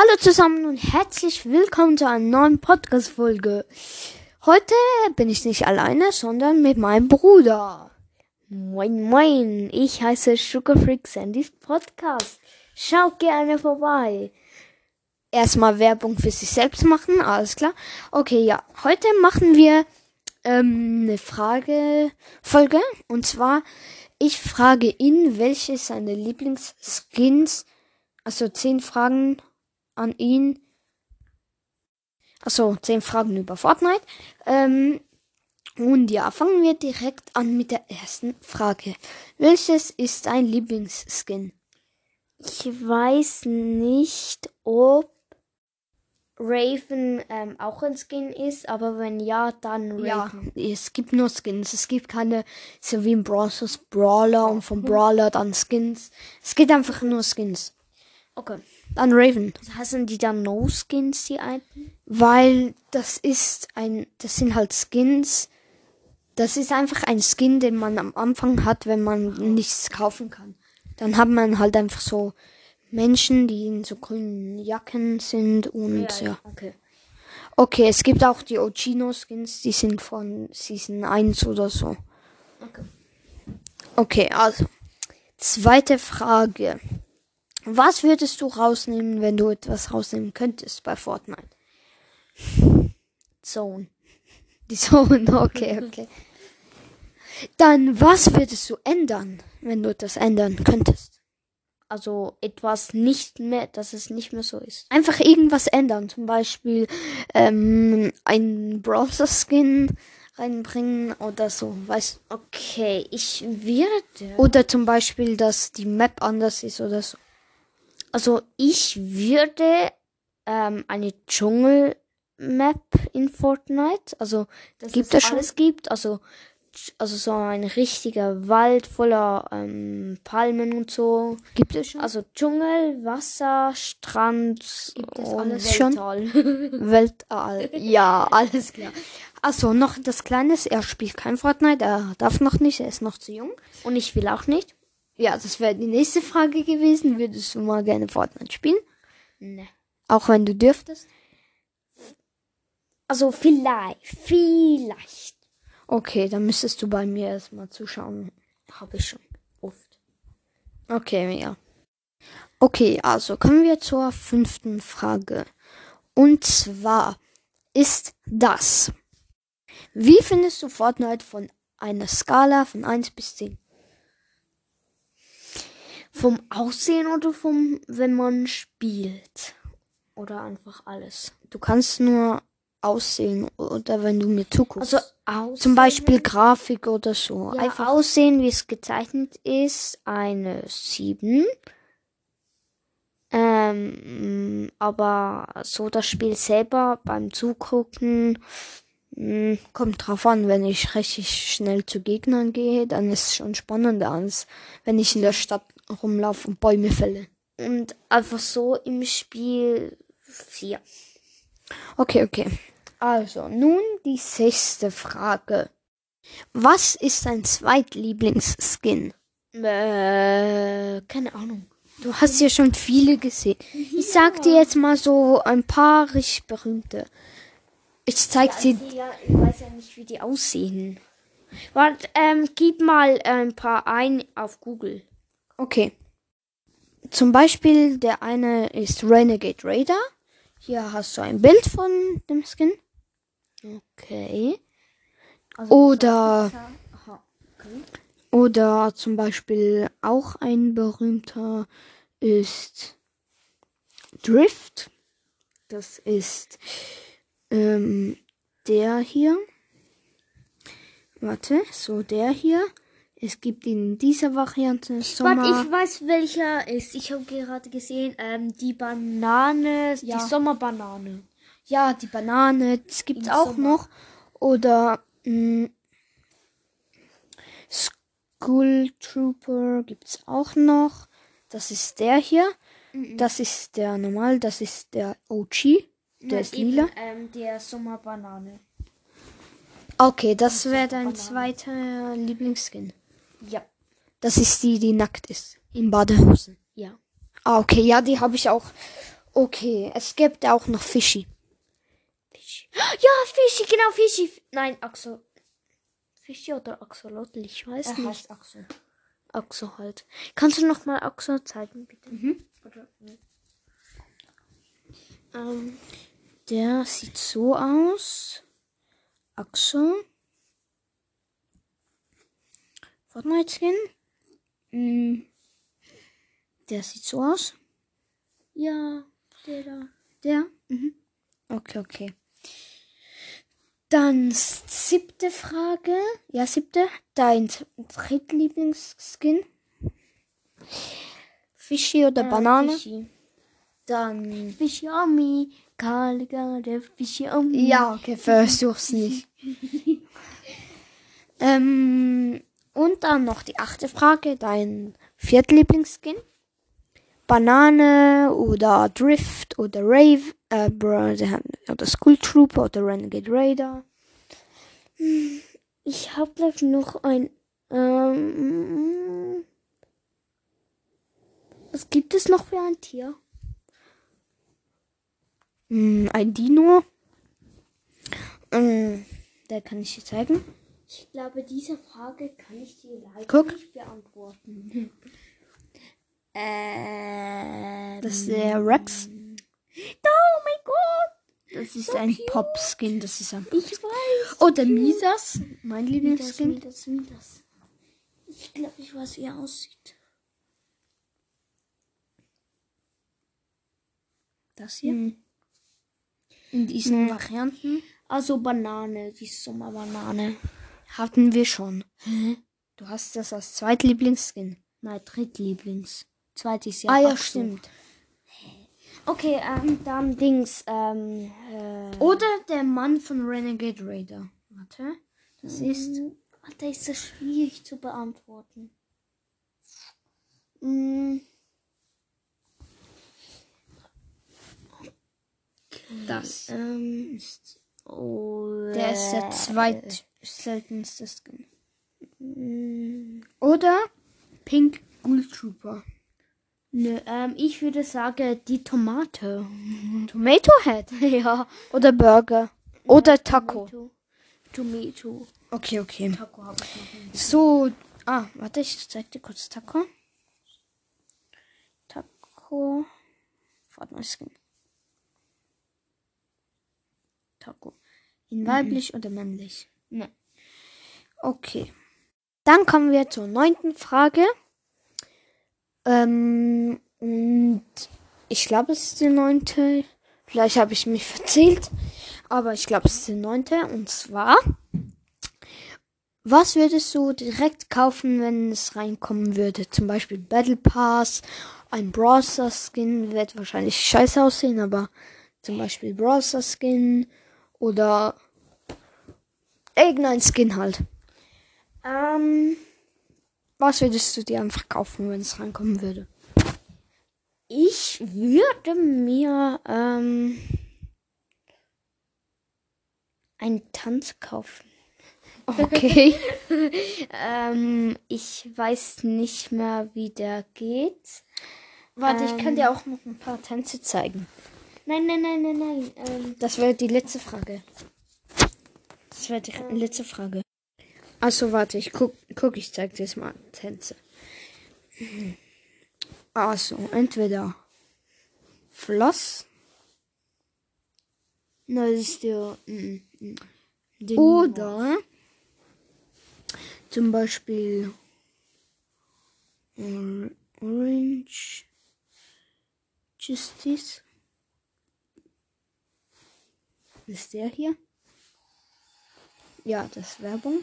Hallo zusammen und herzlich willkommen zu einer neuen Podcast-Folge. Heute bin ich nicht alleine, sondern mit meinem Bruder. Moin, moin. Ich heiße Sugar Freak Sandys Podcast. Schaut gerne vorbei. Erstmal Werbung für sich selbst machen, alles klar. Okay, ja. Heute machen wir ähm, eine Frage-Folge. Und zwar, ich frage ihn, welche seine Lieblingsskins, also zehn Fragen an ihn. Also zehn Fragen über Fortnite. Ähm, und ja, fangen wir direkt an mit der ersten Frage. Welches ist dein Lieblingsskin? Ich weiß nicht, ob Raven ähm, auch ein Skin ist, aber wenn ja, dann Raven. Ja, es gibt nur Skins. Es gibt keine, so wie im Brawlers Brawler und vom Brawler dann Skins. Es gibt einfach nur Skins. Okay. Dann Raven. Heißen die dann No Skins, die alten? Weil das ist ein, das sind halt Skins. Das ist einfach ein Skin, den man am Anfang hat, wenn man nichts kaufen kann. Dann hat man halt einfach so Menschen, die in so grünen Jacken sind und ja. ja. Okay. Okay, es gibt auch die Ochino Skins, die sind von Season 1 oder so. Okay. Okay, also. Zweite Frage. Was würdest du rausnehmen, wenn du etwas rausnehmen könntest bei Fortnite? Zone. Die Zone, okay, okay. Dann, was würdest du ändern, wenn du etwas ändern könntest? Also etwas nicht mehr, dass es nicht mehr so ist. Einfach irgendwas ändern, zum Beispiel ähm, ein Browser-Skin reinbringen oder so, weißt Okay, ich würde. Oder zum Beispiel, dass die Map anders ist oder so. Also ich würde ähm, eine Dschungel-Map in Fortnite, also Das gibt es es schon? alles gibt, also also so ein richtiger Wald voller ähm, Palmen und so. Gibt es schon? Also Dschungel, Wasser, Strand Gibt es alles schon? Weltall. Weltall. Ja, alles klar. Also noch das Kleines, er spielt kein Fortnite, er darf noch nicht, er ist noch zu jung. und ich will auch nicht. Ja, das wäre die nächste Frage gewesen. Würdest du mal gerne Fortnite spielen? Ne. Auch wenn du dürftest? Also vielleicht, vielleicht. Okay, dann müsstest du bei mir erstmal zuschauen. Habe ich schon oft. Okay, ja. Okay, also kommen wir zur fünften Frage. Und zwar ist das. Wie findest du Fortnite von einer Skala von 1 bis 10? Vom Aussehen oder vom, wenn man spielt? Oder einfach alles? Du kannst nur aussehen oder wenn du mir zuguckst. Also Aussehen. zum Beispiel Grafik oder so. ja, Einfach Aussehen, wie es gezeichnet ist, eine 7. Ähm, aber so das Spiel selber beim Zugucken mh, kommt drauf an, wenn ich richtig schnell zu Gegnern gehe, dann ist es schon spannender als wenn ich in der Stadt rumlaufe und Bäume fälle. und einfach so im Spiel 4. Okay, okay. Also, nun die sechste Frage. Was ist dein Zweitlieblingsskin? Äh, keine Ahnung. Du hast ja schon viele gesehen. Ich sag dir jetzt mal so ein paar richtig berühmte. Ich zeig dir. Ja, ich weiß ja nicht, wie die aussehen. Warte, ähm, gib mal ein paar ein auf Google. Okay. Zum Beispiel der eine ist Renegade Raider. Hier hast du ein Bild von dem Skin. Okay. Oder Aha. Okay. Oder zum Beispiel auch ein berühmter ist Drift. Das ist ähm, der hier. Warte, so der hier. Es gibt in dieser Variante Sommer. Warte, ich weiß, welcher ist. Ich habe gerade gesehen, ähm, die Banane, Ja. die Sommerbanane. ja, die Banane. Es gibt Im auch Sommer. noch. Oder mh, School Trooper gibt's auch noch. Das ist der hier. Das ist der normal. Das ist der OG. Der ist eben, lila. Ähm, der Sommerbanane. Okay, das wäre dein zweiter Lieblingsskin. Ja. Das ist die, die nackt ist. In Badehosen. Ja. Ah, okay, ja, die habe ich auch. Okay, es gibt auch noch Fischi. Fischi. Ja, Fischi, genau, Fischi. Nein, Axel. Fischi oder Axolotl, ich weiß Er nicht. heißt Axel. Axel halt. Kannst du noch mal Axel zeigen, bitte? Oder, ne? ähm, Der sieht so aus. Axel. Fortnite Skin. Mm. Der sieht so aus. ja, der da. Der? Mhm. Okay, okay. Dann siebte Frage. Ja, siebte. Dein drittlieblingsskin? Fischi oder Banane? Fischi. Dann. Fischi Ami. Kaliga, der Fischi Ami. Ja, okay, versuch's nicht. ähm, und dann noch die achte Frage. Dein viertlieblingsskin? Banane oder Drift oder Rave äh, oder School Trooper oder Renegade Raider. Ich habe gleich noch ein. Ähm, was gibt es noch für ein Tier? Mm, ein Dino. Mm, der kann ich dir zeigen. Ich glaube, diese Frage kann ich dir leider Guck. nicht beantworten. ähm, Das ist der Rex. Oh mein Gott! Das ist So ein. Pop-Skin. Das ist ein Ich weiß. Oh, der Misas. Mein Midas, Lieblingsskin. Midas, Midas. Ich glaube, ich weiß, wie er aussieht. Das hier. Hm. In diesen Nee. Varianten Also Banane, die Sommerbanane. Hatten wir schon. Du hast das als Zweitlieblingsskin. Nein, Drittlieblings. Zweites Ah Jahr. ja, Axel. stimmt. Okay, ähm, dann Dings, ähm, äh, Oder der Mann von Renegade Raider. Warte. Das ist. Mm, Warte, ist das schwierig zu beantworten. Mm, Das. ähm, Ist, oh, der ist der äh, zweitseltenste Skin. mm, Oder Pink Ghoul Trooper. Nö, ähm, ich würde sagen, die Tomate. Tomato Head. ja. Oder Burger. Oder Taco. Tomato. Tomato. Okay, okay. Taco habe ich noch nicht. So. Ah, warte, ich zeig dir kurz Taco. Taco. Fortnite Skin. Taco. In weiblich oder männlich? Ne. Okay. Dann kommen wir zur neunten Frage. Ähm, und ich glaube, es ist die neunte. Vielleicht habe ich mich verzählt. Aber ich glaube, es ist die neunte. Und zwar, was würdest du direkt kaufen, wenn es reinkommen würde? Zum Beispiel Battle Pass, ein Browser Skin wird wahrscheinlich scheiße aussehen, aber zum Beispiel Browser Skin oder irgendein Skin halt. Ähm, Was würdest du dir einfach kaufen, wenn es reinkommen würde? ich würde mir, ähm, einen Tanz kaufen. Okay. Ähm, ich weiß nicht mehr, wie der geht. Warte, ich Ähm. kann dir auch noch ein paar Tänze zeigen. Nein, nein, nein, nein, nein. Ähm, Das wäre die letzte Frage. Das wäre die letzte Frage. Also warte, ich guck, guck ich zeig dir jetzt mal Tänze. Also, entweder Floss nein, das ist der, mm, mm, oder zum Beispiel Or- Orange Justice. Ist der hier? Ja, das ist Werbung.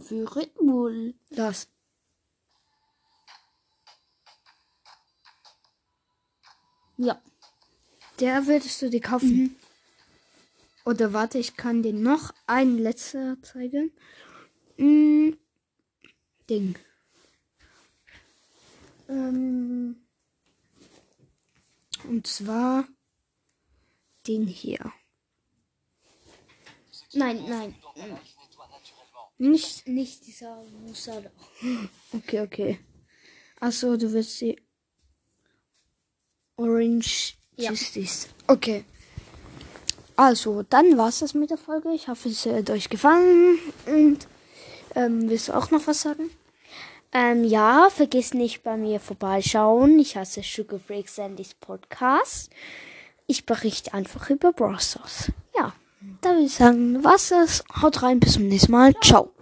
Für Red Bull. Das. Ja. Der würdest du dir kaufen. Oder warte, ich kann dir noch ein letzter zeigen. Mm, Ding. Ähm, und zwar den hier. Nein, nein. Nicht? Nicht dieser Musa da. Okay, okay. Achso, du willst sie. Orange Ja. Justice. Okay. Also, dann war's das mit der Folge. Ich hoffe, es hat euch gefallen. Und ähm, willst du auch noch was sagen? Ähm, ja, vergiss nicht bei mir vorbeischauen. Ich heiße Sugar Freak Sandys Podcast. Ich berichte einfach über Bros. Ja, da würde ich sagen, was das. Haut rein, bis zum nächsten Mal. Ciao.